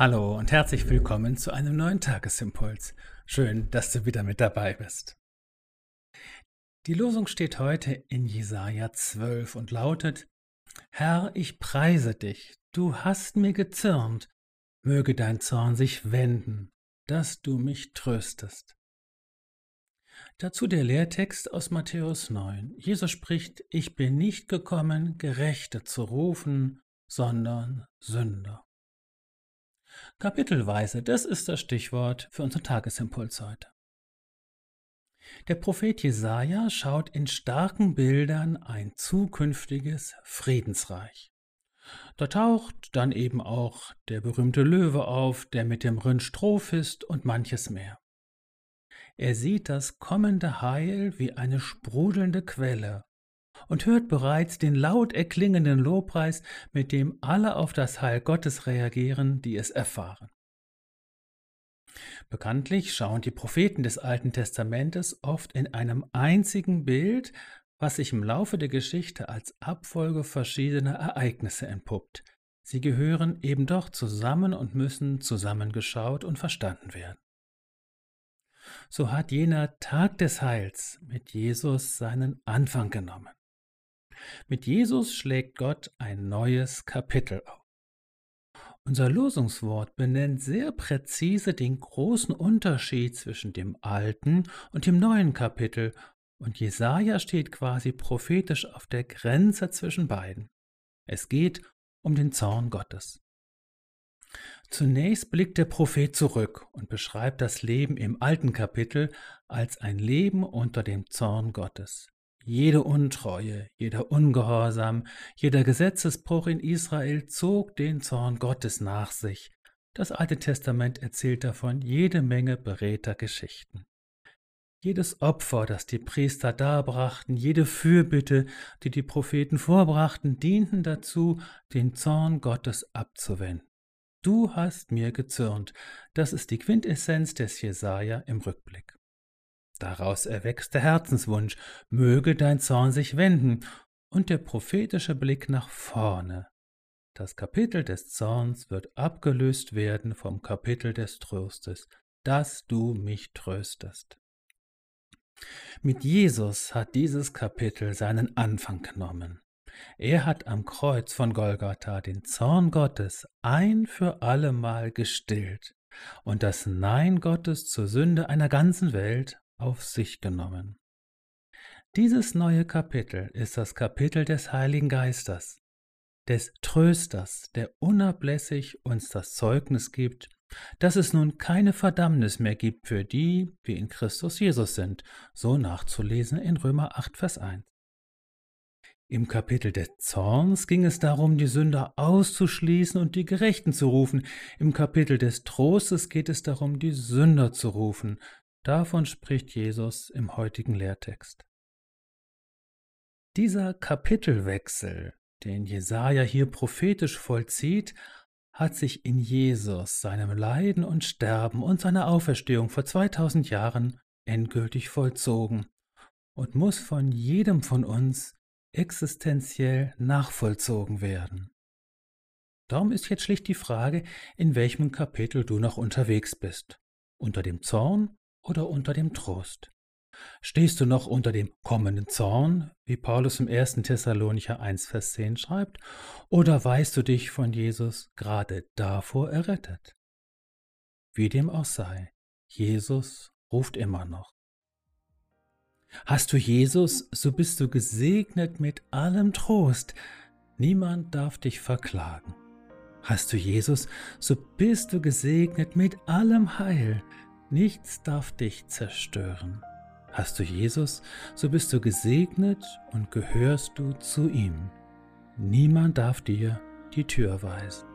Hallo und herzlich willkommen zu einem neuen Tagesimpuls. Schön, dass du wieder mit dabei bist. Die Losung steht heute in Jesaja 12 und lautet: Herr, ich preise dich, du hast mir gezürnt, möge dein Zorn sich wenden, dass du mich tröstest. Dazu der Lehrtext aus Matthäus 9. Jesus spricht: Ich bin nicht gekommen, Gerechte zu rufen, sondern Sünder. Kapitelweise, das ist das Stichwort für unseren Tagesimpuls heute. Der Prophet Jesaja schaut in starken Bildern ein zukünftiges Friedensreich. Da taucht dann eben auch der berühmte Löwe auf, der mit dem Rind Stroh fisst und manches mehr. Er sieht das kommende Heil wie eine sprudelnde Quelle und hört bereits den laut erklingenden Lobpreis, mit dem alle auf das Heil Gottes reagieren, die es erfahren. Bekanntlich schauen die Propheten des Alten Testamentes oft in einem einzigen Bild, was sich im Laufe der Geschichte als Abfolge verschiedener Ereignisse entpuppt. Sie gehören eben doch zusammen und müssen zusammengeschaut und verstanden werden. So hat jener Tag des Heils mit Jesus seinen Anfang genommen. Mit Jesus schlägt Gott ein neues Kapitel auf. Unser Losungswort benennt sehr präzise den großen Unterschied zwischen dem alten und dem neuen Kapitel, und Jesaja steht quasi prophetisch auf der Grenze zwischen beiden. Es geht um den Zorn Gottes. Zunächst blickt der Prophet zurück und beschreibt das Leben im alten Kapitel als ein Leben unter dem Zorn Gottes. Jede Untreue, jeder Ungehorsam, jeder Gesetzesbruch in Israel zog den Zorn Gottes nach sich. Das Alte Testament erzählt davon jede Menge beredter Geschichten. Jedes Opfer, das die Priester darbrachten, jede Fürbitte, die die Propheten vorbrachten, dienten dazu, den Zorn Gottes abzuwenden. Du hast mir gezürnt. Das ist die Quintessenz des Jesaja im Rückblick. Daraus erwächst der Herzenswunsch, möge dein Zorn sich wenden, und der prophetische Blick nach vorne. Das Kapitel des Zorns wird abgelöst werden vom Kapitel des Trostes, dass du mich tröstest. Mit Jesus hat dieses Kapitel seinen Anfang genommen. Er hat am Kreuz von Golgatha den Zorn Gottes ein für allemal gestillt und das Nein Gottes zur Sünde einer ganzen Welt auf sich genommen. Dieses neue Kapitel ist das Kapitel des Heiligen Geistes, des Trösters, der unablässig uns das Zeugnis gibt, dass es nun keine Verdammnis mehr gibt für die, die in Christus Jesus sind, so nachzulesen in Römer 8, Vers 1. Im Kapitel des Zorns ging es darum, die Sünder auszuschließen und die Gerechten zu rufen. Im Kapitel des Trostes geht es darum, die Sünder zu rufen, Davon spricht Jesus im heutigen Lehrtext. Dieser Kapitelwechsel, den Jesaja hier prophetisch vollzieht, hat sich in Jesus, seinem Leiden und Sterben und seiner Auferstehung vor 2000 Jahren endgültig vollzogen und muss von jedem von uns existenziell nachvollzogen werden. Darum ist jetzt schlicht die Frage, in welchem Kapitel du noch unterwegs bist. Unter dem Zorn oder unter dem Trost? Stehst du noch unter dem kommenden Zorn, wie Paulus im 1. Thessalonicher 1, Vers 10 schreibt, oder weißt du dich von Jesus gerade davor errettet? Wie dem auch sei, Jesus ruft immer noch. Hast du Jesus, so bist du gesegnet mit allem Trost. Niemand darf dich verklagen. Hast du Jesus, so bist du gesegnet mit allem Heil. Nichts darf dich zerstören. Hast du Jesus, so bist du gesegnet und gehörst du zu ihm. Niemand darf dir die Tür weisen.